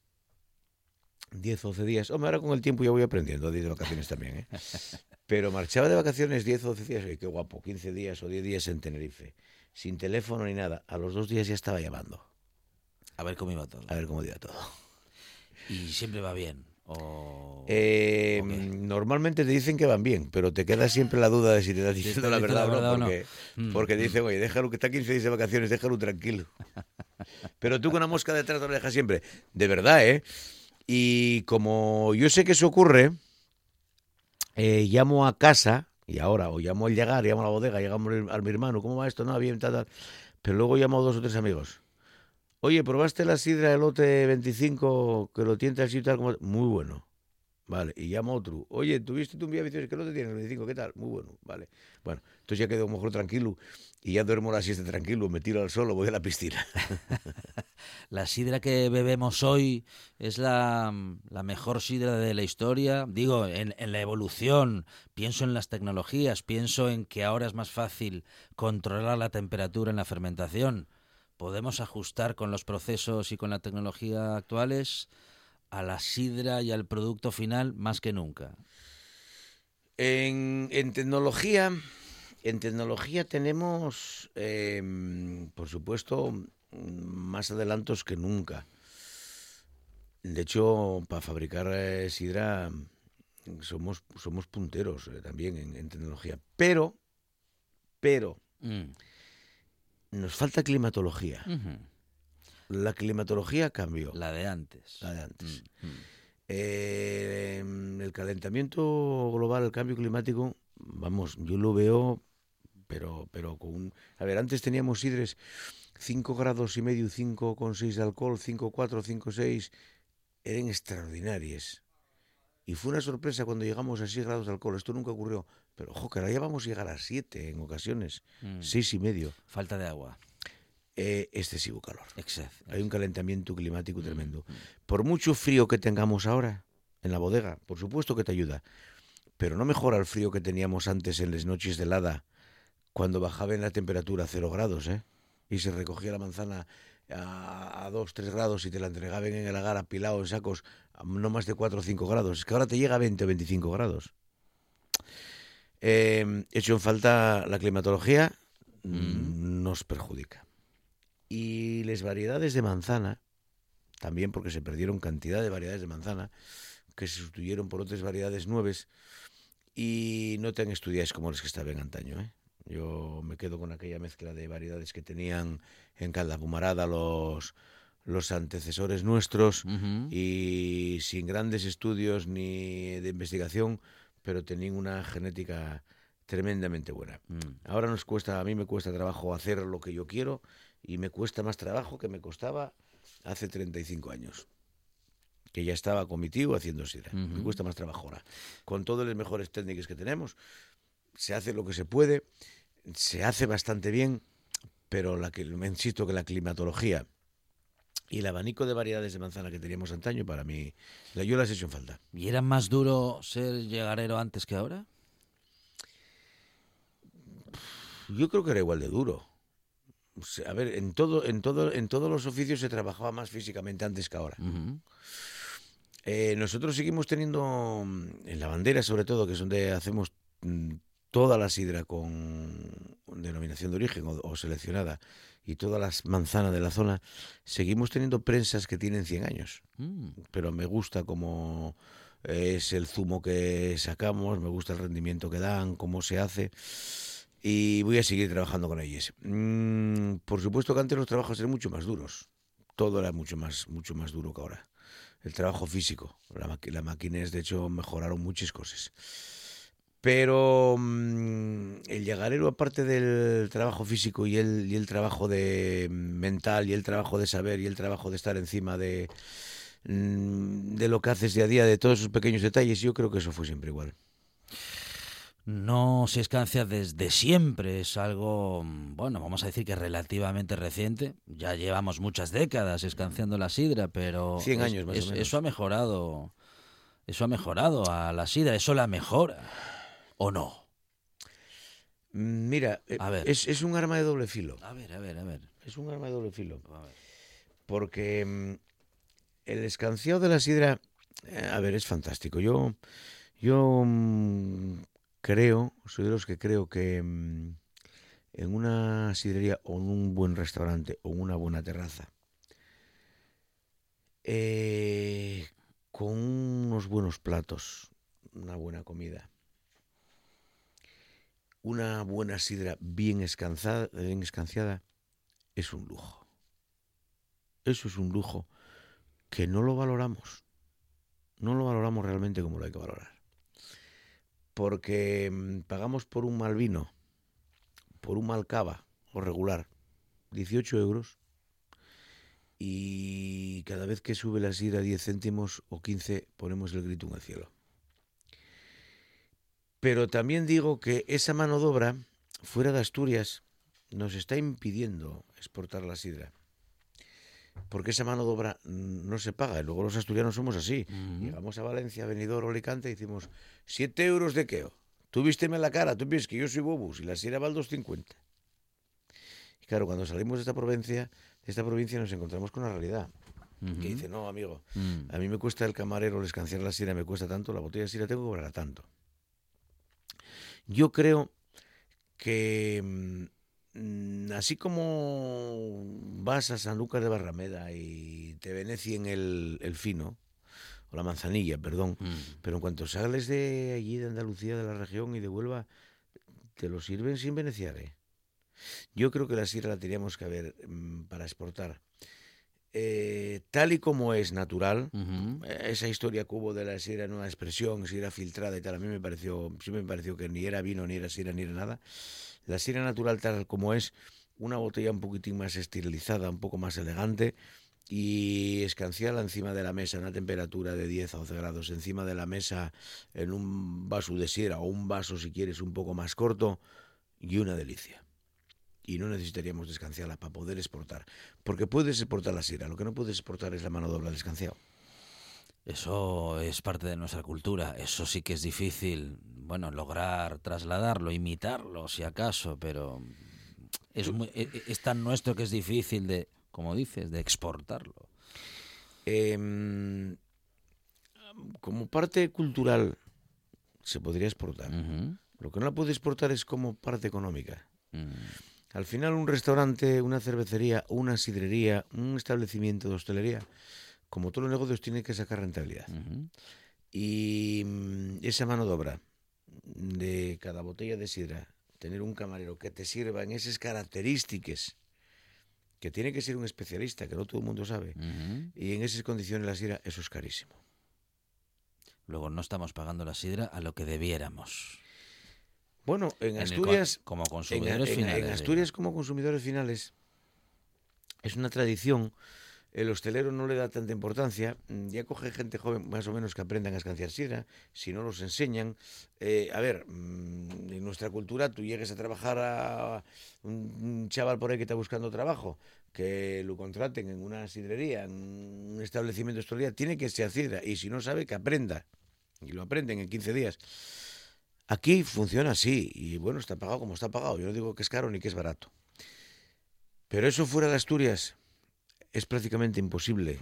10, 11 días. Hombre, ahora con el tiempo ya voy aprendiendo de vacaciones también. ¿eh? Pero marchaba de vacaciones 10 o 12 días, oye, qué guapo, 15 días o 10 días en Tenerife, sin teléfono ni nada. A los dos días ya estaba llamando, A ver cómo iba todo. a ver cómo iba todo. Y siempre va bien. O... Eh. Normalmente te dicen que van bien, pero te queda siempre la duda de si te estás diciendo la verdad, la verdad o no, no. porque, porque mm. dicen, oye, déjalo que está 15 días de vacaciones, déjalo tranquilo. Pero tú con una mosca detrás te lo dejas siempre. De verdad, ¿eh? Y como yo sé que eso ocurre, eh, llamo a casa, y ahora, o llamo al llegar, llamo a la bodega, llamo al a mi hermano, ¿cómo va esto? No, bien, tal, tal. Pero luego llamo a dos o tres amigos. Oye, ¿probaste la sidra del lote 25 que lo tienta así tal? Como... Muy bueno. Vale, y llamo otro. Oye, ¿tuviste tú un día vicioso? ¿Qué lote tiene el 25? ¿Qué tal? Muy bueno, vale. Bueno, entonces ya quedo mejor tranquilo y ya duermo la siesta tranquilo, me tiro al sol, voy a la piscina. La sidra que bebemos hoy es la, la mejor sidra de la historia. Digo, en la evolución, pienso en las tecnologías, pienso en que ahora es más fácil controlar la temperatura en la fermentación. Podemos ajustar con los procesos y con la tecnología actuales a la sidra y al producto final más que nunca. En, en tecnología, en tecnología tenemos, em, por supuesto, más adelantos que nunca. De hecho, para fabricar eh, sidra somos, somos punteros eh, también en, en tecnología. Pero, pero, Mm. Nos falta climatología. La climatología cambió. La de antes. La de antes. Mm, mm. Eh, el calentamiento global, el cambio climático, vamos, yo lo veo, pero, pero con un... A ver, antes teníamos sidres 5 grados y medio, 5,6 de alcohol, 5,4, 5,6, eran extraordinarias. Y fue una sorpresa cuando llegamos a 6 grados de alcohol. Esto nunca ocurrió. Pero, ojo, que ahora ya vamos a llegar a 7 en ocasiones. Mm. 6 y medio. Falta de agua. Eh, excesivo calor. Exced. Hay un calentamiento climático Mm, tremendo. Por mucho frío que tengamos ahora en la bodega, por supuesto que te ayuda, pero no mejora el frío que teníamos antes en las noches de helada, cuando bajaba en la temperatura a cero grados, ¿eh? Y se recogía la manzana a, a 2, 3 grados y te la entregaban en el agar apilado en sacos a no más de 4 o 5 grados. Es que ahora te llega a 20 o 25 grados. Eh, hecho en falta la climatología, mm, nos perjudica. Y las variedades de manzana, también porque se perdieron cantidad de variedades de manzana, que se sustituyeron por otras variedades nuevas y no tan estudiadas como las que estaban antaño. ¿eh? Yo me quedo con aquella mezcla de variedades que tenían en Caldapumarada los, los antecesores nuestros y sin grandes estudios ni de investigación, pero tenían una genética tremendamente buena. Mm. Ahora nos cuesta, a mí me cuesta trabajo hacer lo que yo quiero y me cuesta más trabajo que me costaba hace 35 años. Que ya estaba con mi tío haciendo sidra. Me cuesta más trabajo ahora. Con todas las mejores técnicas que tenemos, se hace lo que se puede, se hace bastante bien, pero la que, me insisto que la climatología y el abanico de variedades de manzana que teníamos antaño, para mí, yo las he hecho en falta. ¿Y era más duro ser llegarero antes que ahora? Yo creo que era igual de duro. O sea, a ver, en todo, en todo, en todos los oficios se trabajaba más físicamente antes que ahora. Eh, nosotros seguimos teniendo mm, en la bandera, sobre todo, que es donde hacemos mm, toda la sidra con denominación de origen o, o seleccionada y todas las manzanas de la zona, seguimos teniendo prensas que tienen 100 años. Mm. Pero me gusta cómo es el zumo que sacamos, me gusta el rendimiento que dan, cómo se hace. Y voy a seguir trabajando con ellos. Mm, por supuesto que antes los trabajos eran mucho más duros. Todo era mucho más, mucho más duro que ahora. El trabajo físico. La Las máquinas, de hecho, mejoraron muchas cosas. Pero mm, el llegarero, aparte del trabajo físico y el, y el trabajo de mental y el trabajo de saber y el trabajo de estar encima de, mm, de lo que haces día a día, de todos esos pequeños detalles, yo creo que eso fue siempre igual. No se escancia desde siempre, es algo, mm, bueno, vamos a decir que relativamente reciente. Ya llevamos muchas décadas escanciando la sidra, pero 100 es- años más o menos. Eso ha mejorado, eso ha mejorado a la sidra, eso la mejora, ¿o no? Mira, eh, A ver. Es, es un arma de doble filo. A ver, a ver, a ver. Es un arma de doble filo. a ver. Porque mm, el escanciado de la sidra, eh, a ver, es fantástico. Yo, yo mm, creo, soy de los que creo que mm, en una sidrería o en un buen restaurante o en una buena terraza, eh, con unos buenos platos, una buena comida, una buena sidra bien, bien escanciada, es un lujo. Eso es un lujo que no lo valoramos. No lo valoramos realmente como lo hay que valorar. Porque mm, pagamos por un mal vino, por un mal cava o regular, 18 euros. Y cada vez que sube la sidra 10 céntimos o 15 ponemos el grito en el cielo. Pero también digo que esa mano de obra, fuera de Asturias, nos está impidiendo exportar la sidra. Porque esa mano de obra no se paga. Y luego los asturianos somos así. Llegamos a Valencia, Benidorm, Alicante y decimos, 7 euros de queo. Tú vísteme la cara, tú piensas que yo soy bobus y la sidra vale 2,50. Y claro, cuando salimos de esta provincia, de esta provincia nos encontramos con la realidad. Que dice, no, amigo, Mm. a mí me cuesta el camarero el escanciar la sidra, me cuesta tanto, la botella de sidra tengo que cobrar tanto. Yo creo que mm, así como vas a Sanlúcar de Barrameda y te venecien el, el fino, o la manzanilla, perdón, Mm. pero en cuanto sales de allí, de Andalucía, de la región y de Huelva, te lo sirven sin veneciar, ¿eh? Yo creo que la sidra la teníamos que haber mm, para exportar. Eh, tal y como es natural, eh, esa historia que hubo de la sidra nueva expresión, sidra filtrada y tal, a mí me pareció, siempre me pareció que ni era vino, ni era sidra, ni era nada. La sidra natural tal como es, una botella un poquitín más estilizada, un poco más elegante y escanciarla encima de la mesa a una temperatura de 10 a 12 grados, encima de la mesa en un vaso de sidra o un vaso si quieres un poco más corto y una delicia. Y no necesitaríamos descanciarla para poder exportar. Porque puedes exportar la sidra, lo que no puedes exportar es la mano doble descanciado. Eso es parte de nuestra cultura. Eso sí que es difícil, bueno, lograr trasladarlo, imitarlo, si acaso, pero es, muy- e- e- es tan nuestro que es difícil de, como dices, de exportarlo. Em, como parte cultural se podría exportar. Lo que no la puede exportar es como parte económica. Mm. Al final un restaurante, una cervecería, una sidrería, un establecimiento de hostelería, como todos los negocios, tiene que sacar rentabilidad. Y mm, esa mano de obra de cada botella de sidra, tener un camarero que te sirva en esas características, que tiene que ser un especialista, que no todo el mundo sabe, y en esas condiciones la sidra, eso es carísimo. Luego no estamos pagando la sidra a lo que debiéramos. Bueno, en En Asturias, como en, consumidores en- en finales. Asturias como consumidores finales es una tradición. El hostelero no le da tanta importancia. mm, Ya coge gente joven, más o menos, que aprendan a escanciar sidra. Si no los enseñan. Eh, a ver, mm, en nuestra cultura, tú llegues a trabajar a un, un chaval por ahí que está buscando trabajo, que lo contraten en una sidrería, en un establecimiento de hostelería, tiene que ser sidra. Y si no sabe, que aprenda. Y lo aprenden en 15 días. Aquí funciona así y bueno, está pagado como está pagado. Yo no digo que es caro ni que es barato. Pero eso fuera de Asturias es prácticamente imposible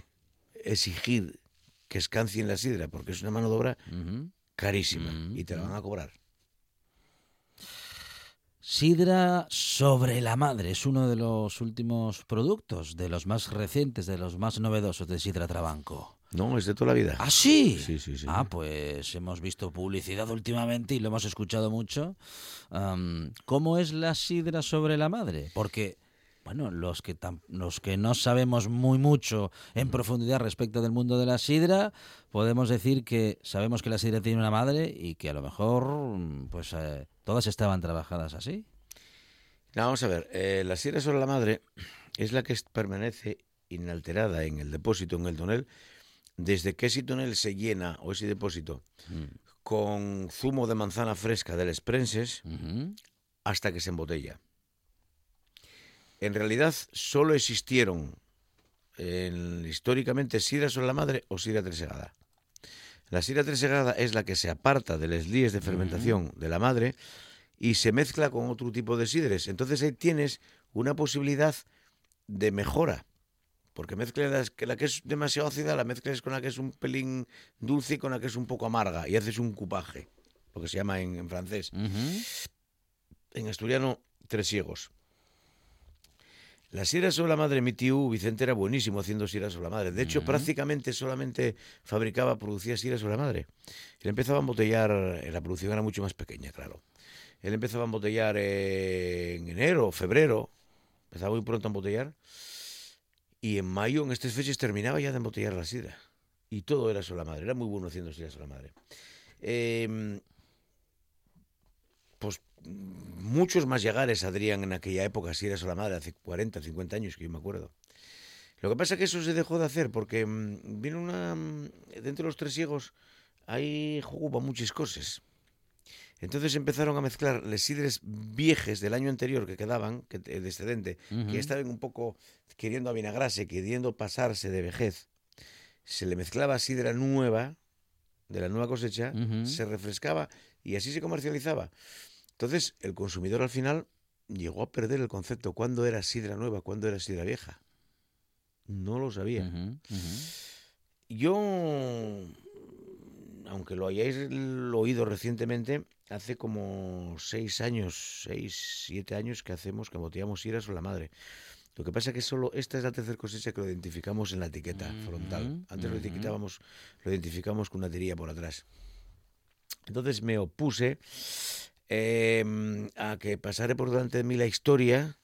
exigir que escancien la sidra porque es una mano de obra carísima y te la van a cobrar. Sidra sobre la madre es uno de los últimos productos, de los más recientes, de los más novedosos de Sidra Trabanco. No, es de toda la vida. ¿Ah, sí? Sí, sí, sí. Ah, pues hemos visto publicidad últimamente y lo hemos escuchado mucho. ¿Cómo es la sidra sobre la madre? Porque, bueno, los que, tam- los que no sabemos muy mucho en profundidad respecto del mundo de la sidra, podemos decir que sabemos que la sidra tiene una madre y que a lo mejor, pues, eh, todas estaban trabajadas así. No, vamos a ver, eh, la sidra sobre la madre es la que permanece inalterada en el depósito, en el tonel, desde que ese tonel se llena, o ese depósito, con zumo de manzana fresca del Sprenses, Ujú. hasta que se embotella. En realidad solo existieron en- históricamente sidra sobre la madre o sidra tresegada. La sidra tresegada es la que se aparta de las líes de fermentación de la madre y se mezcla con otro tipo de sidres. Entonces ahí tienes una posibilidad de mejora. Porque mezclas las- que la que es demasiado ácida, la mezclas con la que es un pelín dulce y con la que es un poco amarga y haces un cupaje. lo que se llama en, en francés. Ujú. En asturiano, tres ciegos. La sidra sobre la madre, mi tío Vicente era buenísimo haciendo sidra sobre la madre. De hecho, prácticamente solamente fabricaba, producía sidra sobre la madre. Él empezaba a embotellar, eh, la producción era mucho más pequeña, claro. Él empezaba a embotellar en enero, febrero, empezaba muy pronto a embotellar. Y en mayo, en estas fechas, terminaba ya de embotellar la sidra. Y todo era sobre la madre. Era muy bueno haciendo sidra sobre la madre. Em, pues muchos más llegares habrían en aquella época, si era sola madre, hace 40, 50 años que yo me acuerdo. Lo que pasa es que eso se dejó de hacer porque mm, vino una... mm, Dentro de los tres ciegos jugo para muchas cosas. Entonces empezaron a mezclar les sidres viejes del año anterior que quedaban, que, el excedente, que estaban un poco queriendo avinagrarse, queriendo pasarse de vejez. Se le mezclaba sidra nueva, de la nueva cosecha, se refrescaba y así se comercializaba. Entonces, el consumidor al final llegó a perder el concepto cuándo era sidra nueva, cuándo era sidra vieja. No lo sabía. Yo, aunque lo hayáis oído recientemente, hace como seis años, seis, siete años que hacemos, que boteamos sidra sobre la madre. Lo que pasa es que solo esta es la tercera cosecha que lo identificamos en la etiqueta frontal. Antes lo etiquetábamos, lo identificamos con una tirilla por atrás. Entonces me opuse eh, a que pasara por delante de mí la historia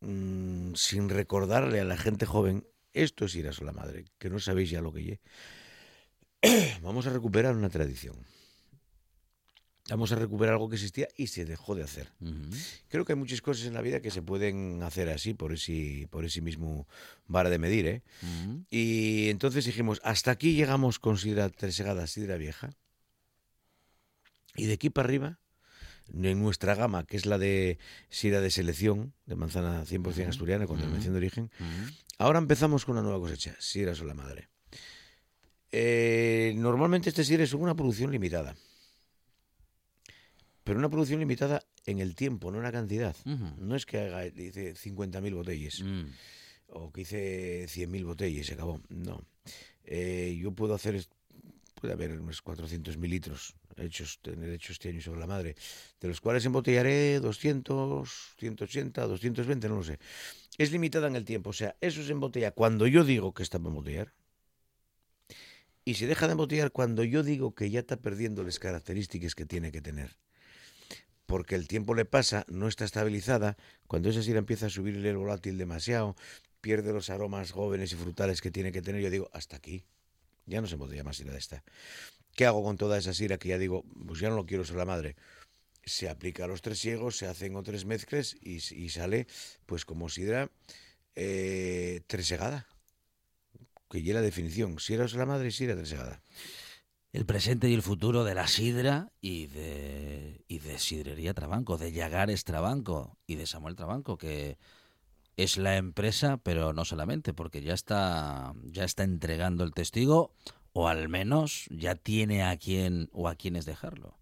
mm, sin recordarle a la gente joven esto es ir a sola madre, que no sabéis ya lo que lle. Vamos a recuperar una tradición. Vamos a recuperar algo que existía y se dejó de hacer. Creo que hay muchas cosas en la vida que se pueden hacer así, por ese, por ese mismo vara de medir, ¿eh? Y entonces dijimos, hasta aquí llegamos con sidra tresegada, sidra vieja. Y de aquí para arriba, en nuestra gama, que es la de sidra de selección, de manzana 100% asturiana, con denominación de origen, ahora empezamos con una nueva cosecha, sidra sola madre. Eh, normalmente este sidra es una producción limitada. Pero una producción limitada en el tiempo, no en la cantidad. No es que haga, dice, 50.000 botellas Mm. o que hice 100.000 botellas y se acabó. No. Eh, yo puedo hacer, puede haber unos 400.000 litros hechos, tener hechos este año sobre la madre, de los cuales embotellaré 200, 180, 220, no lo sé. Es limitada en el tiempo, o sea, eso se embotella cuando yo digo que está para embotellar. Y se deja de embotellar cuando yo digo que ya está perdiendo las características que tiene que tener. Porque el tiempo le pasa, no está estabilizada, cuando esa sidra empieza a subir el volátil demasiado, pierde los aromas jóvenes y frutales que tiene que tener, yo digo, hasta aquí. Ya no se embotella más sidra de esta. ¿Qué hago con toda esa sidra que ya digo, pues ya no lo quiero sobre la madre? Se aplica a los tres ciegos, se hacen otras mezclas y, y sale pues como sidra eh, tresegada. Que ya la definición, sidra sobre la madre y sidra tresegada. El presente y el futuro de la sidra y de, y de Sidrería Trabanco, de Yagares Trabanco y de Samuel Trabanco, que es la empresa, pero no solamente, porque ya está, ya está entregando el testigo, o al menos ya tiene a quién o a quienes dejarlo.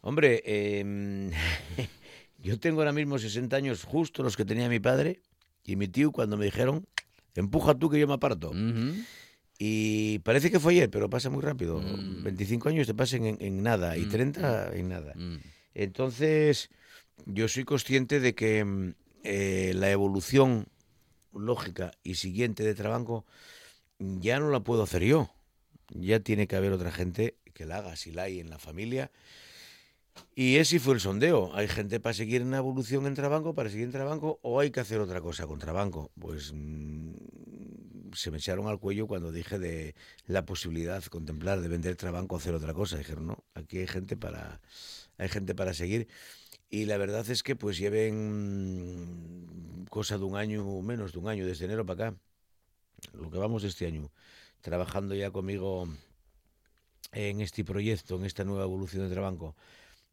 Hombre, em, yo tengo ahora mismo 60 años, justo los que tenía mi padre y mi tío cuando me dijeron, empuja tú que yo me aparto. Y parece que fue ayer, pero pasa muy rápido. Mm. 25 años te pasan en, en nada y Mm, 30 en nada. Mm. Entonces, yo soy consciente de que mm, eh, la evolución lógica y siguiente de Trabanco ya no la puedo hacer yo. Ya tiene que haber otra gente que la haga, si la hay en la familia. Y ese fue el sondeo. Hay gente para seguir en la evolución en Trabanco, para seguir en Trabanco, o hay que hacer otra cosa con Trabanco. Pues mm, se me echaron al cuello cuando dije de la posibilidad contemplar de vender Trabanco o hacer otra cosa. Dijeron, no, aquí hay gente para, hay gente para seguir. Y la verdad es que pues lleven cosa de un año, menos de un año, desde enero para acá, lo que vamos este año, trabajando ya conmigo en este proyecto, en esta nueva evolución de Trabanco,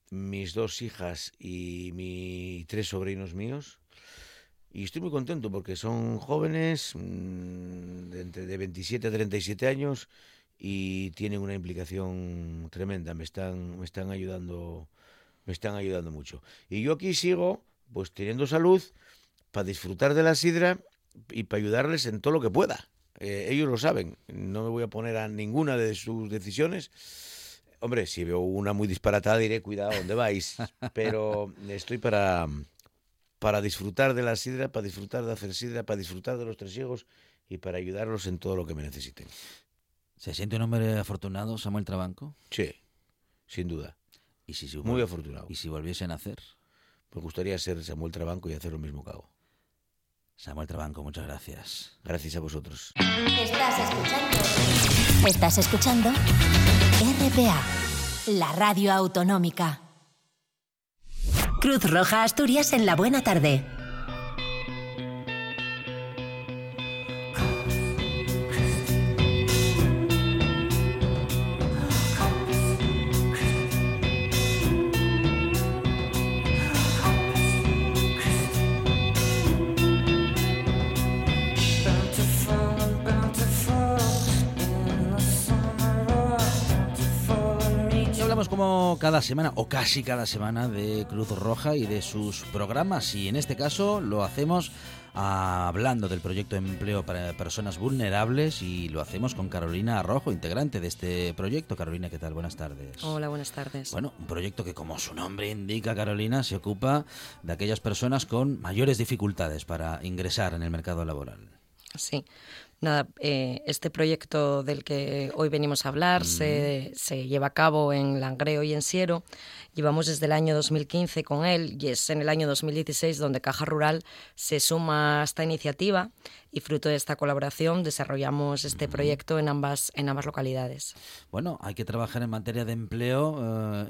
mis dos hijas y mis tres sobrinos míos. Y estoy muy contento porque son jóvenes, mm, de, entre de 27 a 37 años, y tienen una implicación tremenda. Me están, me están ayudando, me están ayudando mucho. Y yo aquí sigo, pues teniendo salud, para disfrutar de la sidra y para ayudarles en todo lo que pueda. Eh, ellos lo saben, no me voy a poner a ninguna de sus decisiones Hombre, si veo una muy disparatada diré, cuidado, ¿dónde vais? Pero estoy para, para disfrutar de la sidra, para disfrutar de hacer sidra, para disfrutar de los tres ciegos y para ayudarlos en todo lo que me necesiten. ¿Se siente un hombre afortunado, Samuel Trabanco? Sí, sin duda. ¿Y si, se Muy afortunado. ¿Y si volviesen a hacer? Me gustaría ser Samuel Trabanco y hacer lo mismo que hago. Samuel Trabanco, muchas gracias. Gracias a vosotros. Estás escuchando. Estás escuchando RPA, la radio autonómica. Cruz Roja Asturias en la buena tarde. Cada semana, o casi cada semana, de Cruz Roja y de sus programas. Y en este caso lo hacemos hablando del proyecto de empleo para personas vulnerables y lo hacemos con Carolina Arrojo, integrante de este proyecto. Carolina, ¿qué tal? Buenas tardes. Hola, buenas tardes. Bueno, un proyecto que como su nombre indica, Carolina, se ocupa de aquellas personas con mayores dificultades para ingresar en el mercado laboral. Sí. Nada, eh, este proyecto del que hoy venimos a hablar se, se lleva a cabo en Langreo y en Siero. Llevamos desde el año 2015 con él y es en el año 2016 donde Caja Rural se suma a esta iniciativa y fruto de esta colaboración desarrollamos este proyecto en ambas, en ambas localidades. Bueno, hay que trabajar en materia de empleo,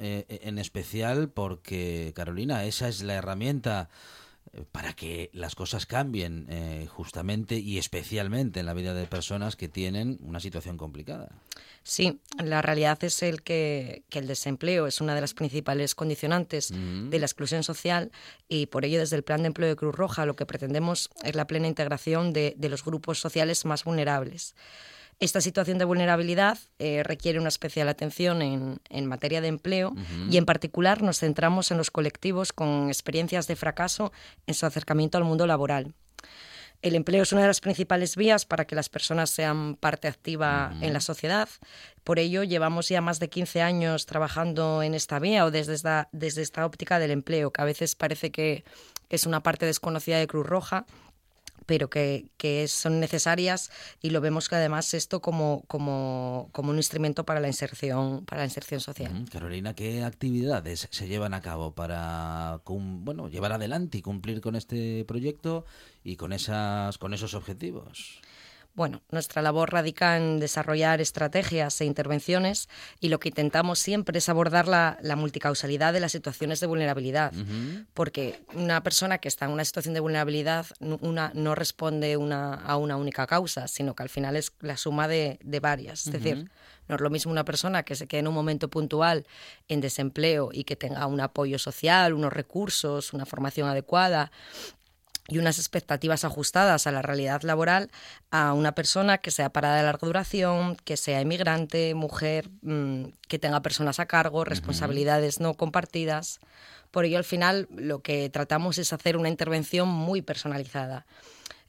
eh, eh, en especial porque, Carolina, esa es la herramienta para que las cosas cambien eh, justamente y especialmente en la vida de personas que tienen una situación complicada. Sí, la realidad es el que, que el desempleo es una de las principales condicionantes de la exclusión social y por ello desde el Plan de Empleo de Cruz Roja lo que pretendemos es la plena integración de, de los grupos sociales más vulnerables. Esta situación de vulnerabilidad eh, requiere una especial atención en, en materia de empleo y en particular nos centramos en los colectivos con experiencias de fracaso en su acercamiento al mundo laboral. El empleo es una de las principales vías para que las personas sean parte activa en la sociedad. Por ello, llevamos ya más de 15 años trabajando en esta vía o desde esta, desde esta óptica del empleo, que a veces parece que es una parte desconocida de Cruz Roja pero que, que son necesarias y lo vemos que además esto como, como, como un instrumento para la inserción, para la inserción social. Mm, Carolina, ¿qué actividades se llevan a cabo para bueno, llevar adelante y cumplir con este proyecto y con, esas, con esos objetivos? Bueno, nuestra labor radica en desarrollar estrategias e intervenciones y lo que intentamos siempre es abordar la, la multicausalidad de las situaciones de vulnerabilidad, porque una persona que está en una situación de vulnerabilidad una, no responde una, a una única causa, sino que al final es la suma de, de varias. Es decir, no es lo mismo una persona que se quede en un momento puntual en desempleo y que tenga un apoyo social, unos recursos, una formación adecuada y unas expectativas ajustadas a la realidad laboral a una persona que sea parada de larga duración, que sea inmigrante, mujer, mm, que tenga personas a cargo, responsabilidades no compartidas. Por ello, al final, lo que tratamos es hacer una intervención muy personalizada.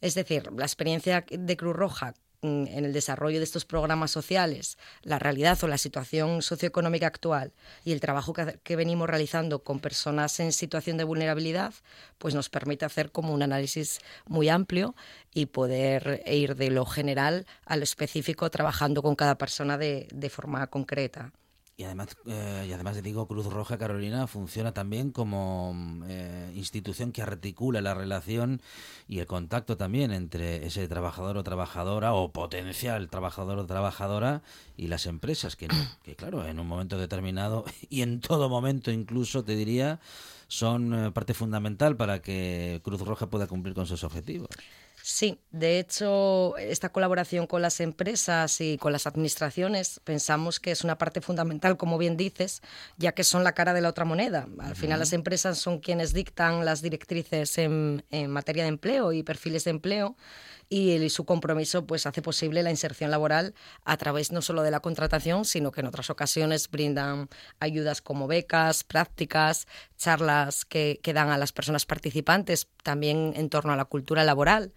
Es decir, la experiencia de Cruz Roja en el desarrollo de estos programas sociales, la realidad o la situación socioeconómica actual y el trabajo que, que venimos realizando con personas en situación de vulnerabilidad, pues nos permite hacer como un análisis muy amplio y poder ir de lo general a lo específico trabajando con cada persona de, de forma concreta. Y además, eh, y además de digo, Cruz Roja Carolina funciona también como mm, eh, institución que articula la relación y el contacto también entre ese trabajador o trabajadora o potencial trabajador o trabajadora y las empresas, que, que claro, en un momento determinado y en todo momento incluso, te diría, son eh, parte fundamental para que Cruz Roja pueda cumplir con sus objetivos. Sí, de hecho, esta colaboración con las empresas y con las administraciones pensamos que es una parte fundamental, como bien dices, ya que son la cara de la otra moneda. Al final las empresas son quienes dictan las directrices en, en materia de empleo y perfiles de empleo y el- su compromiso pues hace posible la inserción laboral a través no solo de la contratación, sino que en otras ocasiones brindan ayudas como becas, prácticas, charlas que, que dan a las personas participantes también en torno a la cultura laboral.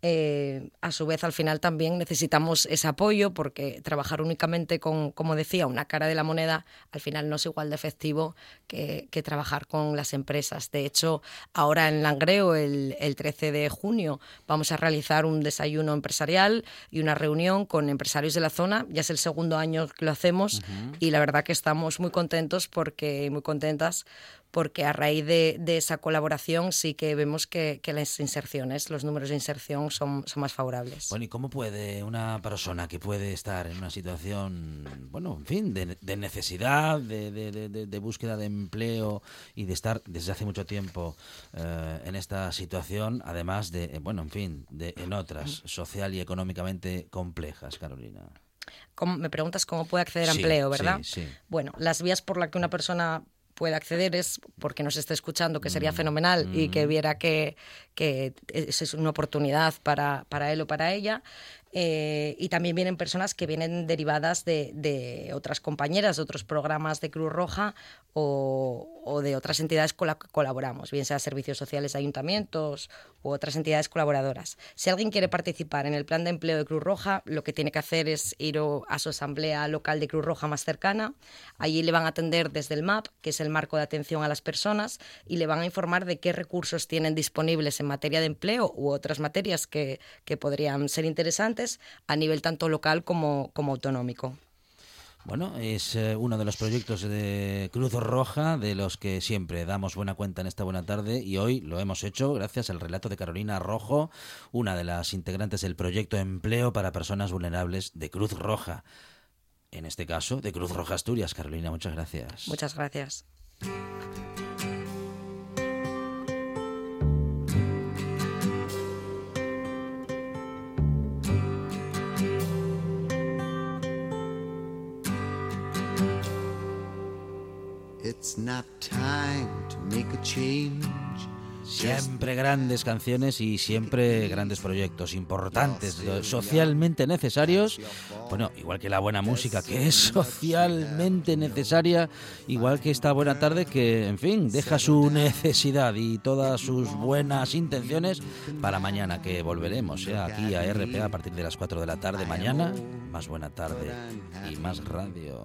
Eh, a su vez al final también necesitamos ese apoyo porque trabajar únicamente con, como decía, una cara de la moneda al final no es igual de efectivo que, trabajar con las empresas. De hecho, ahora en Langreo, el, 13 de junio, vamos a realizar un desayuno empresarial y una reunión con empresarios de la zona. Ya es el segundo año que lo hacemos y la verdad que estamos muy contentos porque muy contentas porque a raíz de, esa colaboración sí que vemos que, las inserciones, los números de inserción son, son, más favorables. Bueno, ¿y cómo puede una persona que puede estar en una situación, bueno, en fin, de, necesidad, de, búsqueda de empleo y de estar desde hace mucho tiempo eh, en esta situación, además de, bueno, en fin, de, en otras, social y económicamente complejas, Carolina? me preguntas cómo puede acceder a empleo, ¿verdad? Sí, sí. Bueno, las vías por las que una persona puede acceder es porque nos esté escuchando, que sería mm, fenomenal, y que mm. viera que, que es una oportunidad para, para él o para ella. Eh, y también vienen personas que vienen derivadas de, de, otras compañeras, de otros programas de Cruz Roja o, o de otras entidades con las que colaboramos, bien sea servicios sociales, ayuntamientos u otras entidades colaboradoras. Si alguien quiere participar en el plan de empleo de Cruz Roja, lo que tiene que hacer es ir a su asamblea local de Cruz Roja más cercana. Allí le van a atender desde el MAP, que es el marco de atención a las personas, y le van a informar de qué recursos tienen disponibles en materia de empleo u otras materias que, que podrían ser interesantes a nivel tanto local como, como autonómico. Bueno, es eh, uno de los proyectos de Cruz Roja de los que siempre damos buena cuenta en esta buena tarde y hoy lo hemos hecho gracias al relato de Carolina Rojo, una de las integrantes del proyecto Empleo para Personas Vulnerables de Cruz Roja. En este caso, de Cruz Roja Asturias. Carolina, muchas gracias. Muchas gracias. Siempre grandes canciones y siempre grandes proyectos importantes, socialmente necesarios. Bueno, igual que la buena música, que es socialmente necesaria, igual que esta buena tarde, que, en fin, deja su necesidad y todas sus buenas intenciones para mañana, que volveremos ¿eh? aquí a RPA a partir de las 4 de la tarde. Mañana, más buena tarde y más radio.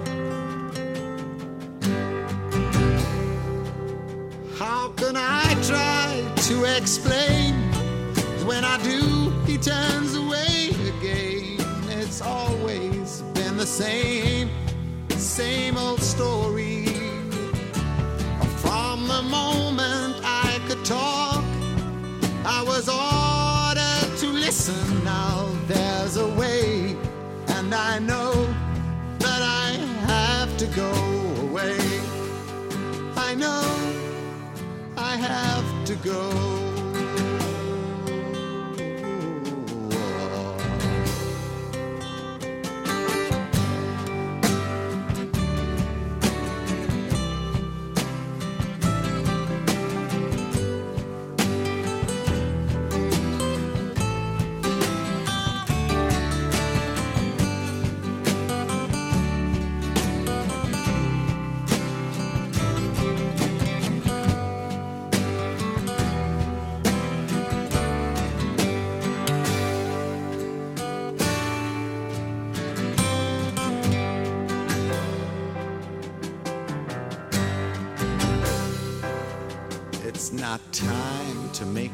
Try to explain? When I do, he turns away again. It's always been the same, same old story. From the moment I could talk, I was ordered to listen. Now there's a way, and I know that I have to go away. I know I have to go.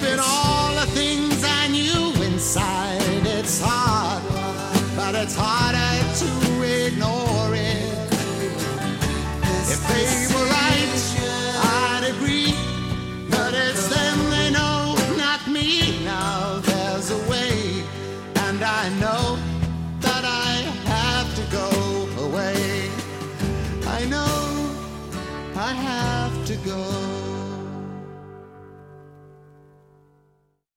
keep it all.